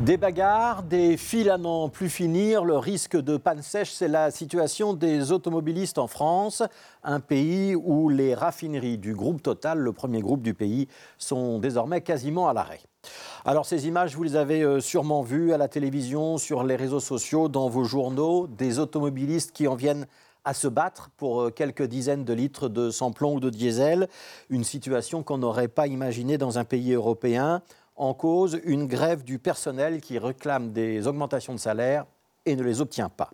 Des bagarres, des files à n'en plus finir, le risque de panne sèche, c'est la situation des automobilistes en France, un pays où les raffineries du groupe Total, le premier groupe du pays, sont désormais quasiment à l'arrêt. Alors ces images, vous les avez euh, sûrement vues à la télévision, sur les réseaux sociaux, dans vos journaux, des automobilistes qui en viennent à se battre pour euh, quelques dizaines de litres de samplon ou de diesel, une situation qu'on n'aurait pas imaginée dans un pays européen en cause une grève du personnel qui réclame des augmentations de salaire et ne les obtient pas.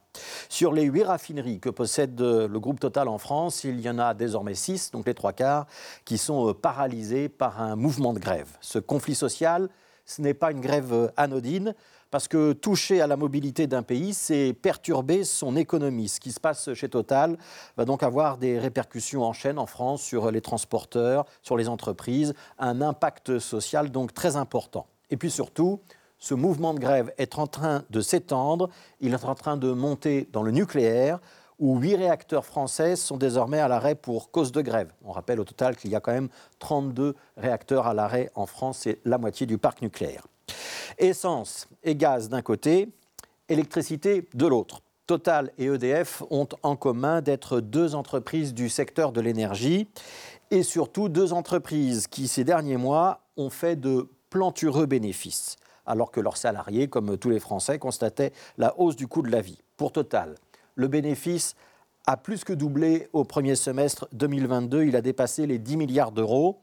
Sur les huit raffineries que possède euh, le groupe Total en France, il y en a désormais six, donc les trois quarts, qui sont euh, paralysés par un mouvement de grève. Ce conflit social, ce n'est pas une grève euh, anodine, parce que toucher à la mobilité d'un pays, c'est perturber son économie. Ce qui se passe chez Total va donc avoir des répercussions en chaîne en France sur les transporteurs, sur les entreprises, un impact social donc très important. Et puis surtout, ce mouvement de grève est en train de s'étendre, il est en train de monter dans le nucléaire, où huit réacteurs français sont désormais à l'arrêt pour cause de grève. On rappelle au total qu'il y a quand même 32 réacteurs à l'arrêt en France, c'est la moitié du parc nucléaire. Essence et gaz d'un côté, électricité de l'autre. Total et EDF ont en commun d'être deux entreprises du secteur de l'énergie et surtout deux entreprises qui, ces derniers mois, ont fait de plantureux bénéfices, alors que leurs salariés, comme tous les Français, constataient la hausse du coût de la vie. Pour Total, le bénéfice a plus que doublé au premier semestre 2022, il a dépassé les 10 milliards d'euros.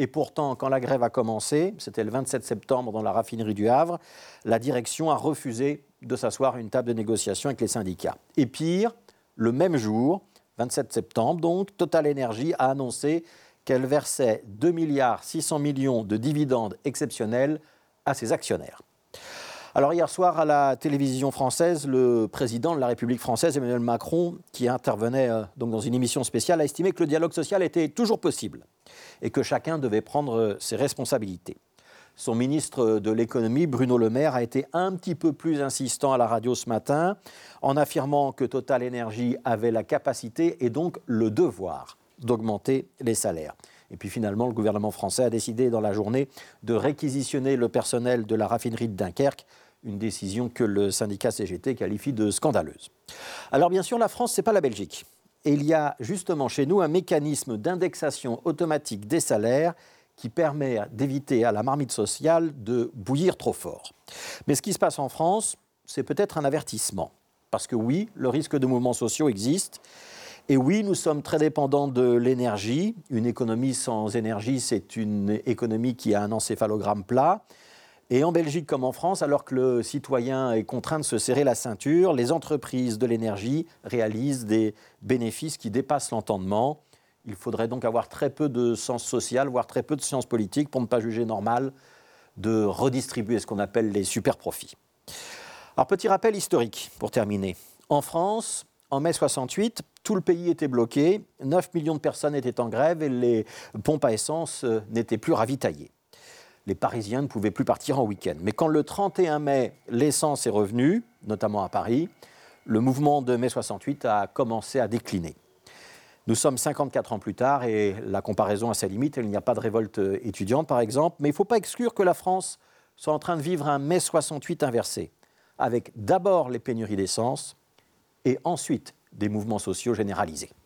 Et pourtant, quand la grève a commencé, c'était le 27 septembre dans la raffinerie du Havre, la direction a refusé de s'asseoir à une table de négociation avec les syndicats. Et pire, le même jour, 27 septembre, donc, Total Energy a annoncé qu'elle versait 2 milliards 600 millions de dividendes exceptionnels à ses actionnaires. Alors hier soir à la télévision française, le président de la République française, Emmanuel Macron, qui intervenait euh, donc dans une émission spéciale, a estimé que le dialogue social était toujours possible et que chacun devait prendre euh, ses responsabilités. Son ministre de l'économie, Bruno Le Maire, a été un petit peu plus insistant à la radio ce matin en affirmant que Total Energy avait la capacité et donc le devoir d'augmenter les salaires. Et puis finalement, le gouvernement français a décidé dans la journée de réquisitionner le personnel de la raffinerie de Dunkerque, une décision que le syndicat CGT qualifie de scandaleuse. Alors bien sûr, la France, ce n'est pas la Belgique. Et il y a justement chez nous un mécanisme d'indexation automatique des salaires qui permet d'éviter à la marmite sociale de bouillir trop fort. Mais ce qui se passe en France, c'est peut-être un avertissement. Parce que oui, le risque de mouvements sociaux existe. Et oui, nous sommes très dépendants de l'énergie. Une économie sans énergie, c'est une économie qui a un encéphalogramme plat. Et en Belgique comme en France, alors que le citoyen est contraint de se serrer la ceinture, les entreprises de l'énergie réalisent des bénéfices qui dépassent l'entendement. Il faudrait donc avoir très peu de sens social, voire très peu de sciences politiques pour ne pas juger normal de redistribuer ce qu'on appelle les super profits. Alors petit rappel historique pour terminer. En France, en mai 68, tout le pays était bloqué, 9 millions de personnes étaient en grève et les pompes à essence euh, n'étaient plus ravitaillées. Les Parisiens ne pouvaient plus partir en week-end. Mais quand le 31 mai, l'essence est revenue, notamment à Paris, le mouvement de mai 68 a commencé à décliner. Nous sommes 54 ans plus tard et la comparaison a sa limite. Il n'y a pas de révolte euh, étudiante, par exemple. Mais il ne faut pas exclure que la France soit en train de vivre un mai 68 inversé, avec d'abord les pénuries d'essence, et ensuite des mouvements sociaux généralisés.